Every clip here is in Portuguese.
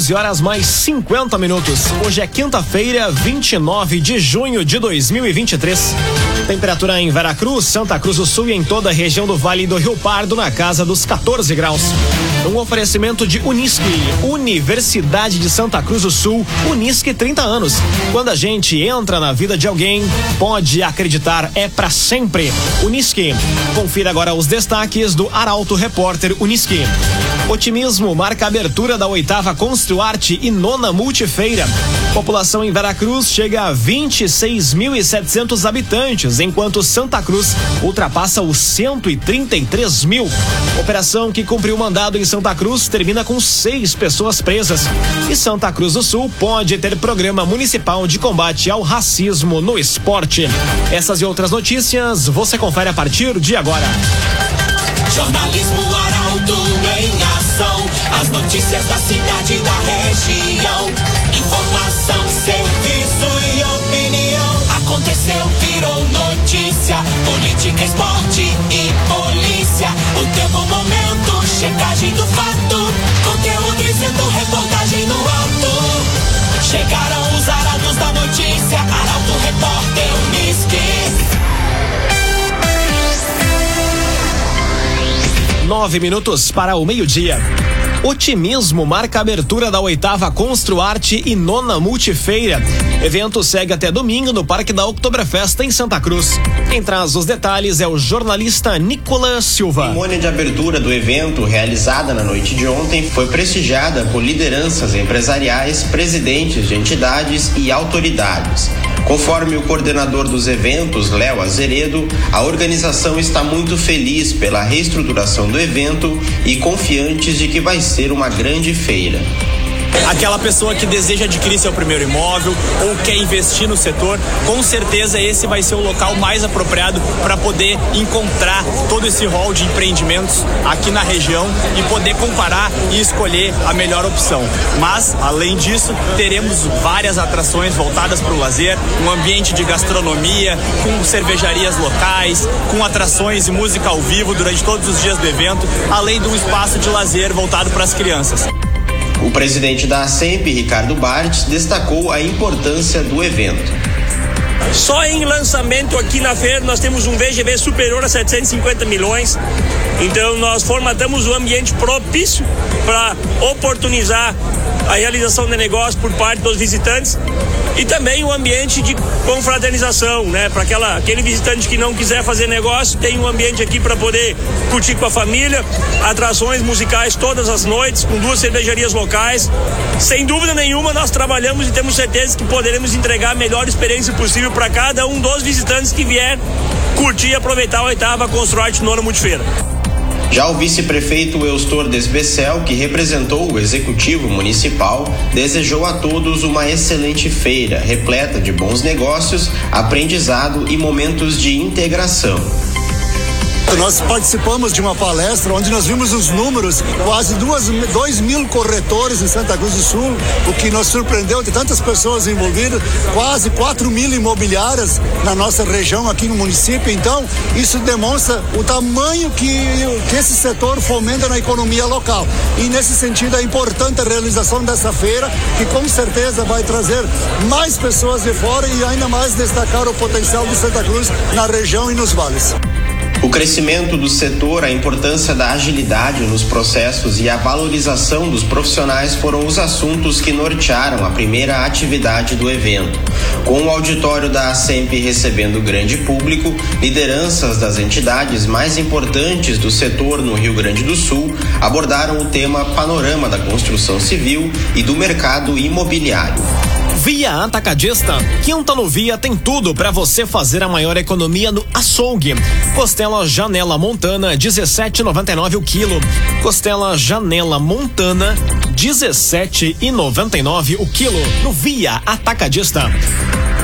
11 horas mais 50 minutos. Hoje é quinta-feira, 29 de junho de 2023. Temperatura em Veracruz, Santa Cruz do Sul e em toda a região do Vale do Rio Pardo na casa dos 14 graus. Um oferecimento de Unisque, Universidade de Santa Cruz do Sul, Unisque 30 anos. Quando a gente entra na vida de alguém, pode acreditar, é para sempre. Unisque. Confira agora os destaques do Arauto Repórter Unisque. Otimismo marca a abertura da oitava Construarte e nona Multifeira. População em Veracruz chega a 26.700 habitantes, enquanto Santa Cruz ultrapassa os 133 mil. Operação que cumpriu mandado em Santa Cruz termina com seis pessoas presas. E Santa Cruz do Sul pode ter programa municipal de combate ao racismo no esporte. Essas e outras notícias você confere a partir de agora. Jornalismo Arauto ação. As notícias da cidade e da região. Informação, serviço e opinião. Aconteceu, virou notícia. Política, esporte e polícia. O tempo, momento, checagem do fato. Conteúdo dizendo, reportagem no alto. Chegaram os arados da notícia. Arauto, repórter, Unisque. Nove minutos para o meio-dia. Otimismo marca a abertura da oitava Construarte e nona Multifeira. Evento segue até domingo no Parque da Oktoberfest em Santa Cruz. Quem traz os detalhes é o jornalista Nicolas Silva. A cerimônia de abertura do evento, realizada na noite de ontem, foi prestigiada por lideranças empresariais, presidentes de entidades e autoridades. Conforme o coordenador dos eventos, Léo Azeredo, a organização está muito feliz pela reestruturação do evento e confiantes de que vai ser uma grande feira aquela pessoa que deseja adquirir seu primeiro imóvel ou quer investir no setor, com certeza esse vai ser o local mais apropriado para poder encontrar todo esse rol de empreendimentos aqui na região e poder comparar e escolher a melhor opção. Mas, além disso, teremos várias atrações voltadas para o lazer, um ambiente de gastronomia, com cervejarias locais, com atrações e música ao vivo durante todos os dias do evento, além de um espaço de lazer voltado para as crianças. O presidente da ASEMP, Ricardo Bartes, destacou a importância do evento. Só em lançamento aqui na feira nós temos um VGV superior a 750 milhões. Então nós formatamos o um ambiente propício para oportunizar a realização de negócio por parte dos visitantes e também um ambiente de confraternização, né? Para aquela aquele visitante que não quiser fazer negócio, tem um ambiente aqui para poder curtir com a família, atrações musicais todas as noites, com duas cervejarias locais. Sem dúvida nenhuma, nós trabalhamos e temos certeza que poderemos entregar a melhor experiência possível para cada um dos visitantes que vier curtir e aproveitar a oitava Construarte Nona Multifeira. Já o vice-prefeito Eustor Desbecel, que representou o executivo municipal, desejou a todos uma excelente feira, repleta de bons negócios, aprendizado e momentos de integração. Nós participamos de uma palestra onde nós vimos os números, quase duas, dois mil corretores em Santa Cruz do Sul, o que nos surpreendeu de tantas pessoas envolvidas, quase quatro mil imobiliárias na nossa região aqui no município. Então, isso demonstra o tamanho que, que esse setor fomenta na economia local. E nesse sentido é importante a realização dessa feira, que com certeza vai trazer mais pessoas de fora e ainda mais destacar o potencial de Santa Cruz na região e nos vales. O crescimento do setor, a importância da agilidade nos processos e a valorização dos profissionais foram os assuntos que nortearam a primeira atividade do evento. Com o auditório da ASEMP recebendo grande público, lideranças das entidades mais importantes do setor no Rio Grande do Sul abordaram o tema Panorama da Construção Civil e do Mercado Imobiliário. Via Atacadista. Quinta no Via tem tudo para você fazer a maior economia no açougue. Costela Janela Montana, 17,99 o quilo. Costela Janela Montana, 17,99 o quilo. No Via Atacadista.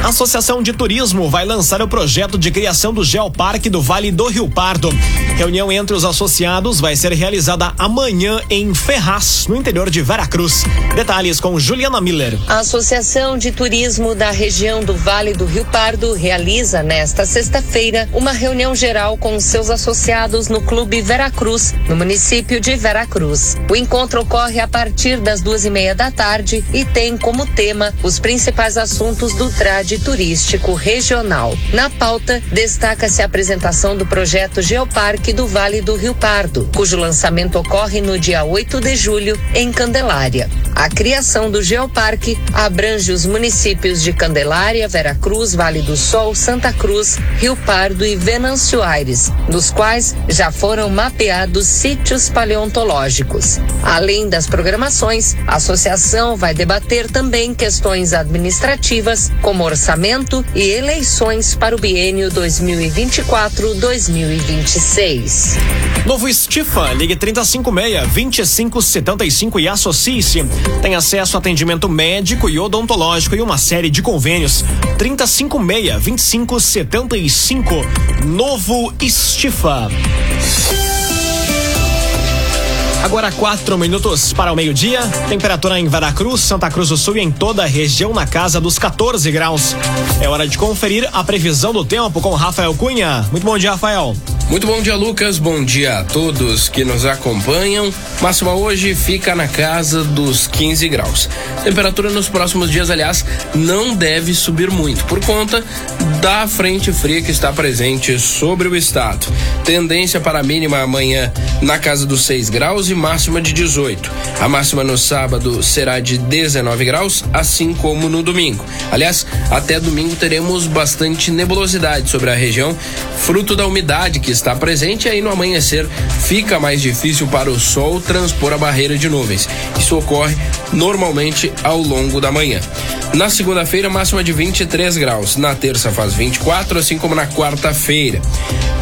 A Associação de Turismo vai lançar o projeto de criação do Geoparque do Vale do Rio Pardo. Reunião entre os associados vai ser realizada amanhã em Ferraz, no interior de Veracruz. Detalhes com Juliana Miller. A Associação de Turismo da região do Vale do Rio Pardo realiza nesta sexta-feira uma reunião geral com seus associados no Clube Veracruz, no município de Veracruz. O encontro ocorre a partir das duas e meia da tarde e tem como tema os principais assuntos do turístico regional. Na pauta, destaca-se a apresentação do projeto Geoparque do Vale do Rio Pardo, cujo lançamento ocorre no dia 8 de julho em Candelária. A criação do Geoparque abrange os municípios de Candelária, Veracruz, Vale do Sol, Santa Cruz, Rio Pardo e Venâncio Aires, dos quais já foram mapeados sítios paleontológicos. Além das programações, a associação vai debater também questões administrativas, como orçamento e eleições para o biênio 2024-2026. Novo Estifa, ligue 3056-2575 e associe-se. Tem acesso a atendimento médico e odontológico e uma série de convênios. 3056-2575. Novo Estifa. Agora quatro minutos para o meio-dia. Temperatura em Veracruz, Santa Cruz do Sul e em toda a região na casa dos 14 graus. É hora de conferir a previsão do tempo com Rafael Cunha. Muito bom dia, Rafael. Muito bom dia, Lucas. Bom dia a todos que nos acompanham. Máxima hoje fica na casa dos 15 graus. Temperatura nos próximos dias, aliás, não deve subir muito por conta da frente fria que está presente sobre o estado. Tendência para a mínima amanhã na casa dos 6 graus e máxima de 18. A máxima no sábado será de 19 graus, assim como no domingo. Aliás, até domingo teremos bastante nebulosidade sobre a região, fruto da umidade que está presente, aí no amanhecer fica mais difícil para o sol transpor a barreira de nuvens. Isso ocorre normalmente ao longo da manhã. Na segunda-feira, máxima de 23 graus. Na terça faz 24, assim como na quarta-feira.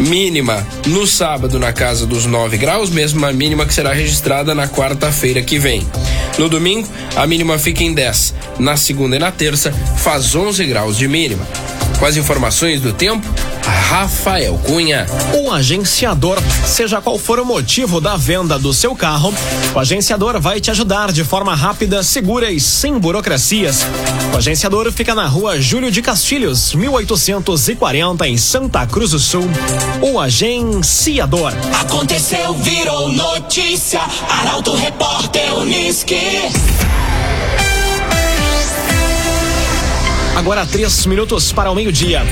Mínima no sábado na casa dos 9 graus, mesmo a mínima que será registrada na quarta-feira que vem. No domingo, a mínima fica em 10. Na segunda e na terça, faz 11 graus de mínima. Com as informações do tempo, Rafael Cunha. O agenciador, seja qual for o motivo da venda do seu carro, o agenciador vai te ajudar de forma rápida, segura e sem burocracias. O agenciador fica na rua Júlio de Castilhos, 1840, em Santa Cruz do Sul. O agenciador. Aconteceu, virou notícia. Arauto Repórter Uniski. Agora três minutos para o meio-dia.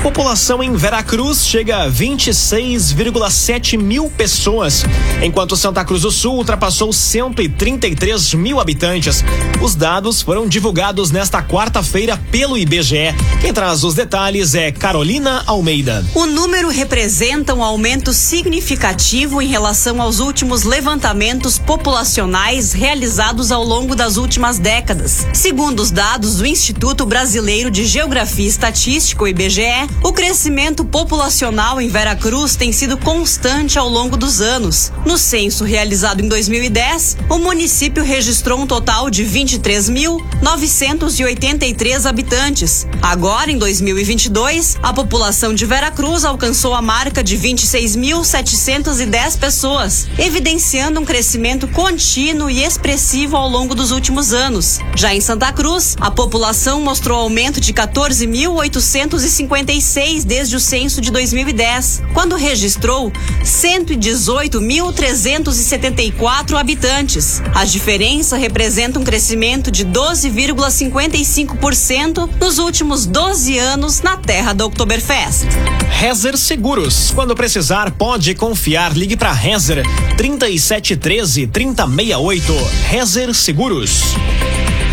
População em Veracruz chega a 26,7 mil pessoas, enquanto Santa Cruz do Sul ultrapassou 133 mil habitantes. Os dados foram divulgados nesta quarta-feira pelo IBGE. Quem traz os detalhes é Carolina Almeida. O número representa um aumento significativo em relação aos últimos levantamentos populacionais realizados ao longo das últimas décadas. Segundo os dados do Instituto Brasileiro de Geografia e Estatística, o IBGE, o crescimento populacional em Veracruz tem sido constante ao longo dos anos. No censo realizado em 2010, o município registrou um total de 23.983 habitantes. Agora, em 2022, a população de Veracruz alcançou a marca de 26.710 pessoas, evidenciando um crescimento contínuo e expressivo ao longo dos últimos anos. Já em Santa Cruz, a população mostrou aumento de 14.856 desde o censo de 2010, quando registrou 118.374 habitantes. A diferença representa um crescimento de 12,55% nos últimos 12 anos na terra da Oktoberfest. Rezer Seguros. Quando precisar, pode confiar. Ligue para Rezer 3713 3068. Rezer Seguros.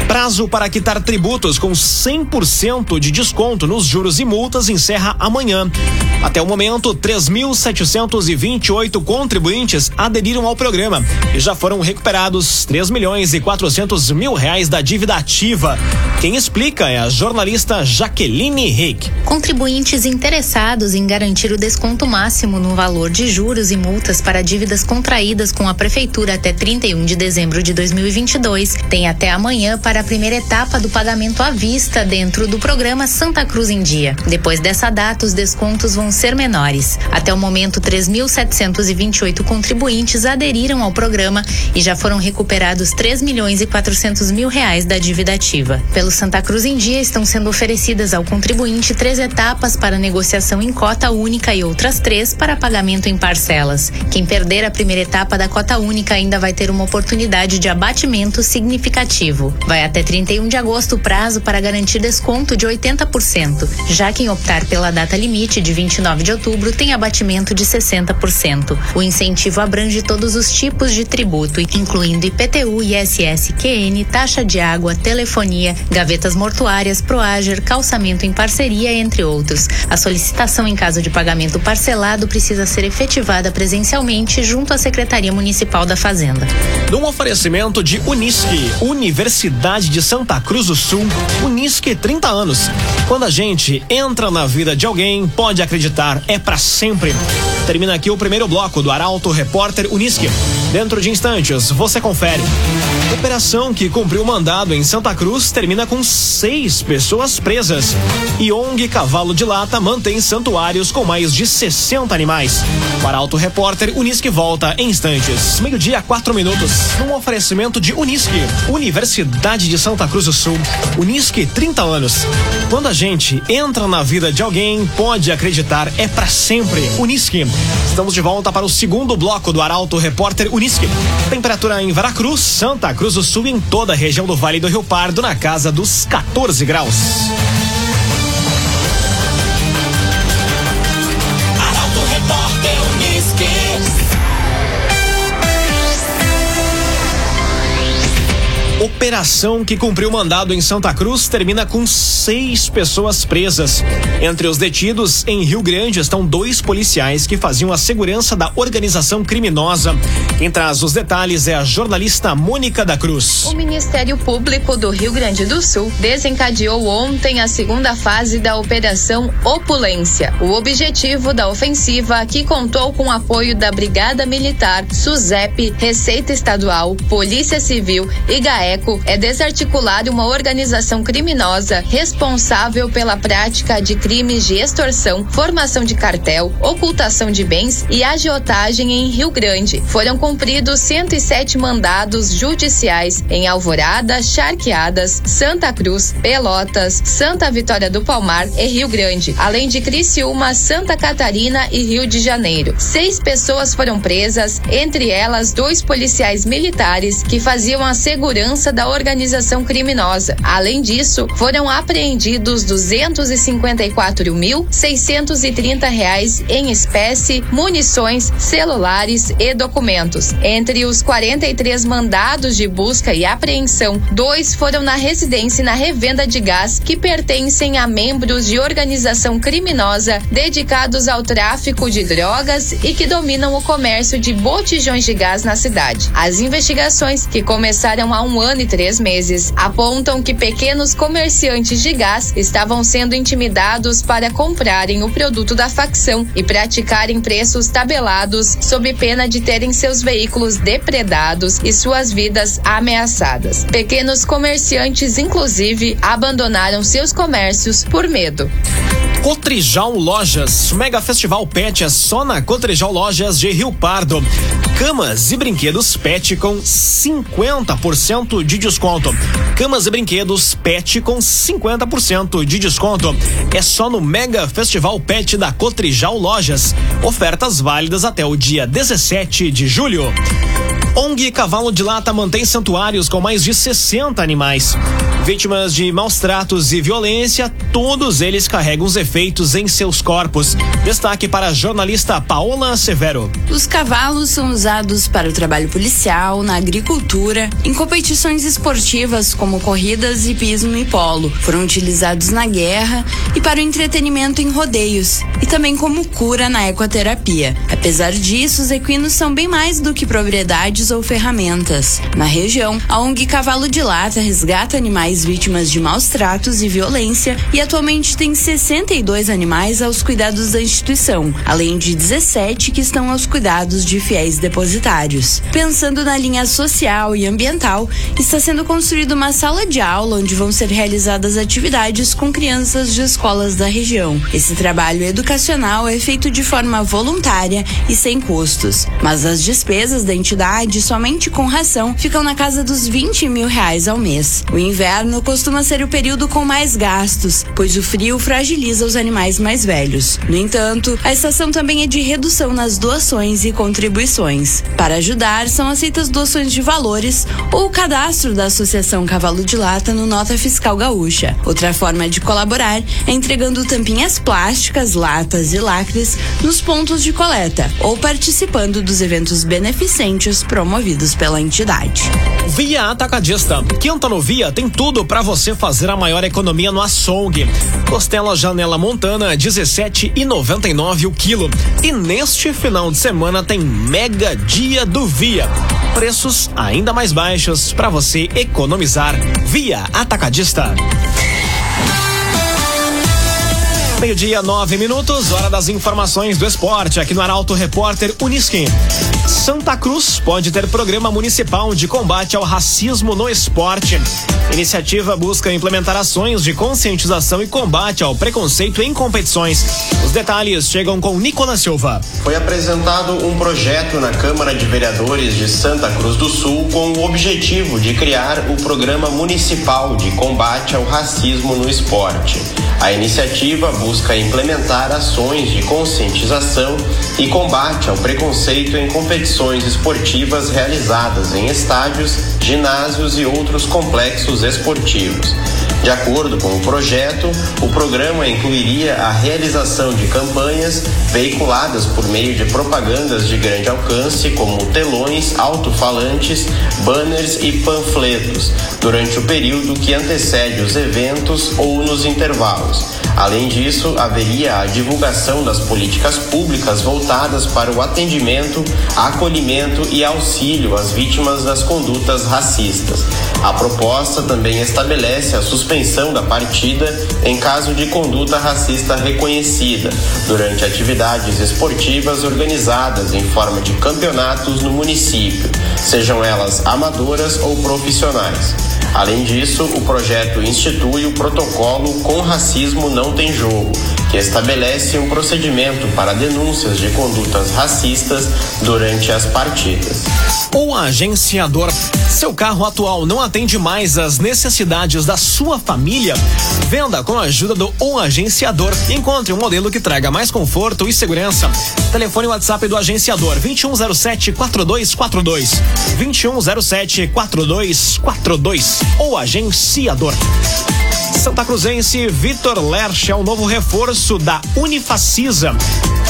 Prazo para quitar tributos com 100% de desconto nos juros e multas encerra amanhã. Até o momento, 3.728 contribuintes aderiram ao programa e já foram recuperados 3 milhões e 400 mil reais da dívida ativa. Quem explica é a jornalista Jaqueline Rick. Contribuintes interessados em garantir o desconto máximo no valor de juros e multas para dívidas contraídas com a Prefeitura até 31 de dezembro de 2022 têm até amanhã para a primeira etapa do pagamento à vista dentro do programa Santa Cruz em Dia. Depois dessa data, os descontos vão ser menores. Até o momento, 3.728 contribuintes aderiram ao programa e já foram recuperados 3 milhões e 400 mil reais da dívida ativa. Pelo Santa Cruz em Dia, estão sendo oferecidas ao contribuinte três etapas para negociação em cota única e outras três para pagamento em parcelas. Quem perder a primeira etapa da cota única ainda vai ter uma oportunidade de abatimento significativo. Vai até 31 de agosto o prazo para garantir desconto de 80%. Já quem optar pela data limite de 29 de outubro tem abatimento de 60%. O incentivo abrange todos os tipos de tributo, incluindo IPTU, ISS, QN, taxa de água, telefonia, gavetas mortuárias, Proager, calçamento em parceria, entre outros. A solicitação em caso de pagamento parcelado precisa ser efetivada presencialmente junto à Secretaria Municipal da Fazenda. Num oferecimento de Unisque, Universidade de Santa Cruz do Sul, Unisque 30 anos. Quando a gente entra na vida de alguém, pode acreditar, é para sempre. Termina aqui o primeiro bloco do Arauto Repórter Unisque. Dentro de instantes, você confere. Operação que cumpriu mandado em Santa Cruz termina com seis pessoas presas. E ONG Cavalo de Lata mantém santuários com mais de 60 animais. Para Auto Repórter, Unisque volta em instantes. Meio-dia, quatro minutos. Num oferecimento de Unisque, Universidade de Santa Cruz do Sul. Unisque, 30 anos. Quando a gente entra na vida de alguém, pode acreditar, é para sempre. Unisque. Estamos de volta para o segundo bloco do Arauto Repórter Unisque. Temperatura em Veracruz, Santa Cruz do Sul e em toda a região do Vale do Rio Pardo na casa dos 14 graus. Operação que cumpriu mandado em Santa Cruz termina com seis pessoas presas. Entre os detidos em Rio Grande estão dois policiais que faziam a segurança da organização criminosa. Quem traz os detalhes é a jornalista Mônica da Cruz. O Ministério Público do Rio Grande do Sul desencadeou ontem a segunda fase da Operação Opulência. O objetivo da ofensiva, que contou com o apoio da Brigada Militar, SUSEP, Receita Estadual, Polícia Civil e GAECO, é desarticular uma organização criminosa responsável pela prática de crimes de extorsão, formação de cartel, ocultação de bens e agiotagem em Rio Grande. Foram cumpridos 107 mandados judiciais em Alvorada, Charqueadas, Santa Cruz, Pelotas, Santa Vitória do Palmar e Rio Grande, além de Criciúma, Santa Catarina e Rio de Janeiro. Seis pessoas foram presas, entre elas dois policiais militares que faziam a segurança da organização criminosa. Além disso, foram apreendidos 254.630 reais em espécie, munições, celulares e documentos. Entre os 43 mandados de busca e apreensão, dois foram na residência e na revenda de gás que pertencem a membros de organização criminosa dedicados ao tráfico de drogas e que dominam o comércio de botijões de gás na cidade. As investigações, que começaram há um ano e três meses, apontam que pequenos comerciantes de gás estavam sendo intimidados para comprarem o produto da facção e praticarem preços tabelados sob pena de terem seus veículos depredados e suas vidas ameaçadas. Pequenos comerciantes, inclusive, abandonaram seus comércios por medo. Cotrijal Lojas. Mega Festival Pet é só na Cotrijal Lojas de Rio Pardo. Camas e brinquedos Pet com 50% de desconto. Camas e brinquedos Pet com 50% de desconto. É só no Mega Festival Pet da Cotrijal Lojas. Ofertas válidas até o dia 17 de julho. ONG Cavalo de Lata mantém santuários com mais de 60 animais. Vítimas de maus tratos e violência, todos eles carregam os efeitos em seus corpos. Destaque para a jornalista Paola Severo. Os cavalos são usados para o trabalho policial, na agricultura, em competições esportivas como corridas, hipismo e polo. Foram utilizados na guerra e para o entretenimento em rodeios, e também como cura na ecoterapia. Apesar disso, os equinos são bem mais do que propriedades ou ferramentas. Na região, a ONG Cavalo de Lata resgata animais vítimas de maus tratos e violência e atualmente tem 62 animais aos cuidados da instituição, além de 17 que estão aos cuidados de fiéis depositários. Pensando na linha social e ambiental, está sendo construída uma sala de aula onde vão ser realizadas atividades com crianças de escolas da região. Esse trabalho educacional é feito de forma voluntária e sem custos, mas as despesas da entidade somente com ração ficam na casa dos 20 mil reais ao mês. O inverno costuma ser o período com mais gastos, pois o frio fragiliza os animais mais velhos. No entanto, a estação também é de redução nas doações e contribuições. Para ajudar, são aceitas doações de valores ou o cadastro da Associação Cavalo de Lata no Nota Fiscal Gaúcha. Outra forma de colaborar é entregando tampinhas plásticas, latas e lacres nos pontos de coleta ou participando dos eventos beneficentes promovidos pela entidade. Via Atacadista. Quinta no Via tem tudo para você fazer a maior economia no açougue. Costela Janela Montana 17,99 o quilo. E neste final de semana tem mega dia do Via. Preços ainda mais baixos para você economizar. Via Atacadista. Meio-dia, nove minutos, hora das informações do esporte, aqui no Arauto Repórter Unisquim. Santa Cruz pode ter programa municipal de combate ao racismo no esporte. Iniciativa busca implementar ações de conscientização e combate ao preconceito em competições. Os detalhes chegam com Nicolas Silva. Foi apresentado um projeto na Câmara de Vereadores de Santa Cruz do Sul com o objetivo de criar o Programa Municipal de Combate ao Racismo no Esporte. A iniciativa busca implementar ações de conscientização e combate ao preconceito em competições esportivas realizadas em estádios, ginásios e outros complexos esportivos. De acordo com o projeto, o programa incluiria a realização de campanhas veiculadas por meio de propagandas de grande alcance, como telões, alto-falantes, banners e panfletos, durante o período que antecede os eventos ou nos intervalos. Além disso, haveria a divulgação das políticas públicas voltadas para o atendimento, acolhimento e auxílio às vítimas das condutas racistas. A proposta também estabelece a suspensão da partida em caso de conduta racista reconhecida, durante atividades esportivas organizadas em forma de campeonatos no município, sejam elas amadoras ou profissionais. Além disso, o projeto institui o protocolo Com Racismo Não Tem Jogo, que estabelece um procedimento para denúncias de condutas racistas durante as partidas. O agenciador. Seu carro atual não atende mais às necessidades da sua família? Venda com a ajuda do O Agenciador. Encontre um modelo que traga mais conforto e segurança. Telefone WhatsApp do agenciador 2107 4242. 2107 4242. O Agenciador. Santa Cruzense Vitor Lerch é o novo reforço da Unifacisa.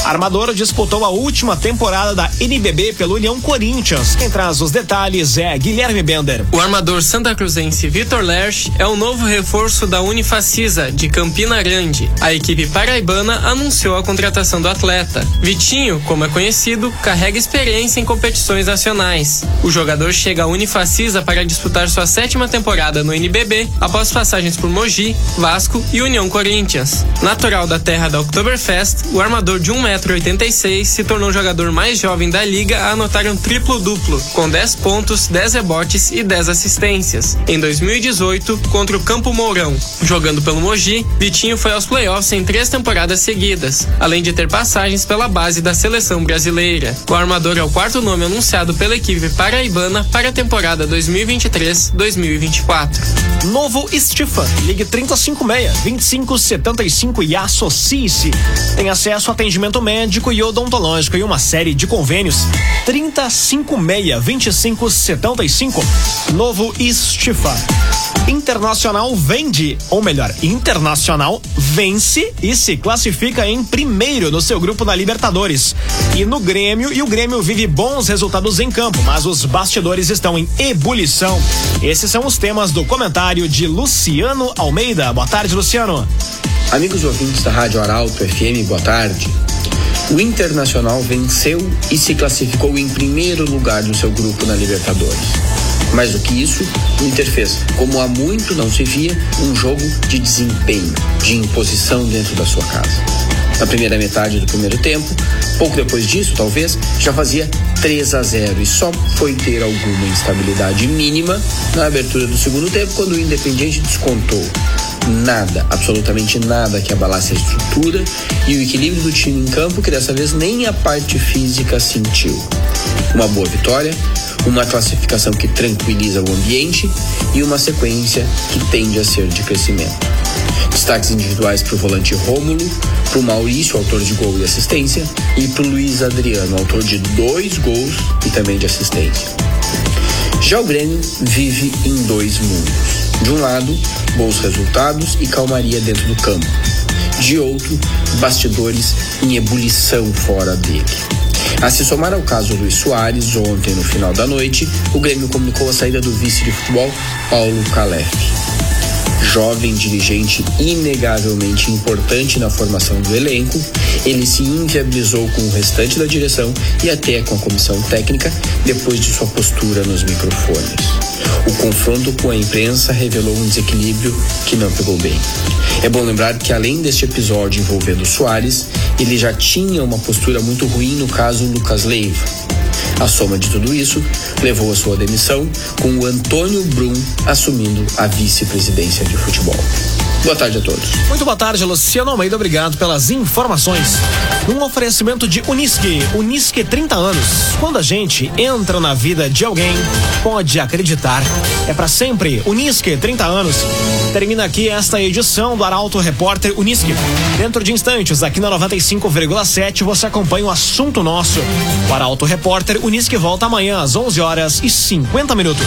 A armadora disputou a última temporada da NBB pelo União Corinthians. Quem traz os detalhes é Guilherme Bender. O armador santa cruzense Vitor Lerch é o novo reforço da Unifacisa, de Campina Grande. A equipe paraibana anunciou a contratação do atleta. Vitinho, como é conhecido, carrega experiência em competições nacionais. O jogador chega à Unifacisa para disputar sua sétima temporada no NBB, após passagens por Mogi, Vasco e União Corinthians. Natural da terra da Oktoberfest, o armador de 1,86m se tornou o jogador mais jovem da liga a anotar um triplo-duplo, com 10 pontos, 10 rebotes e 10 assistências. Em 2018, contra o Campo Mourão, jogando pelo Mogi, Vitinho foi aos playoffs em três temporadas seguidas, além de ter passagens pela base da seleção brasileira. O armador é o quarto nome anunciado pela equipe paraibana para a temporada 2023-2024. Novo Stefan, ligue 356-2575 e associe-se. Tem acesso a atendimento médico e odontológico e uma série de convênios. 356-2575. Novo Stefan. Internacional vende, ou melhor, Internacional vence e se classifica em primeiro no seu grupo na Libertadores. E no Grêmio, e o Grêmio vive bons resultados em campo, mas os bastidores estão em ebulição. Esses são os temas do comentário de Luciano Almeida. Boa tarde, Luciano. Amigos ouvintes da Rádio Arauto FM, boa tarde. O Internacional venceu e se classificou em primeiro lugar no seu grupo na Libertadores. Mais do que isso, o Inter fez, como há muito não se via, um jogo de desempenho, de imposição dentro da sua casa. Na primeira metade do primeiro tempo, pouco depois disso, talvez, já fazia 3 a 0 e só foi ter alguma instabilidade mínima na abertura do segundo tempo quando o Independiente descontou nada, absolutamente nada que abalasse a estrutura e o equilíbrio do time em campo, que dessa vez nem a parte física sentiu. Uma boa vitória, uma classificação que tranquiliza o ambiente e uma sequência que tende a ser de crescimento. Destaques individuais para o volante Rômulo, para o Maurício, autor de gol e assistência, e para o Luiz Adriano, autor de dois gols e também de assistência. Já o Grêmio vive em dois mundos. De um lado, bons resultados e calmaria dentro do campo. De outro, bastidores em ebulição fora dele. A se somar ao caso Luiz Soares, ontem no final da noite, o Grêmio comunicou a saída do vice de futebol, Paulo Calef. Jovem dirigente inegavelmente importante na formação do elenco, ele se inviabilizou com o restante da direção e até com a comissão técnica depois de sua postura nos microfones. O confronto com a imprensa revelou um desequilíbrio que não pegou bem. É bom lembrar que, além deste episódio envolvendo Soares, ele já tinha uma postura muito ruim no caso Lucas Leiva. A soma de tudo isso levou a sua demissão, com o Antônio Brum assumindo a vice-presidência de futebol. Boa tarde a todos. Muito boa tarde, Luciano Almeida. Obrigado pelas informações. Um oferecimento de Unisque. Unisque 30 anos. Quando a gente entra na vida de alguém, pode acreditar. É para sempre. Unisque 30 anos. Termina aqui esta edição do Arauto Repórter Unisque. Dentro de instantes, aqui na 95,7, você acompanha o assunto nosso. O Arauto Repórter Unisque volta amanhã às 11 horas e 50 minutos.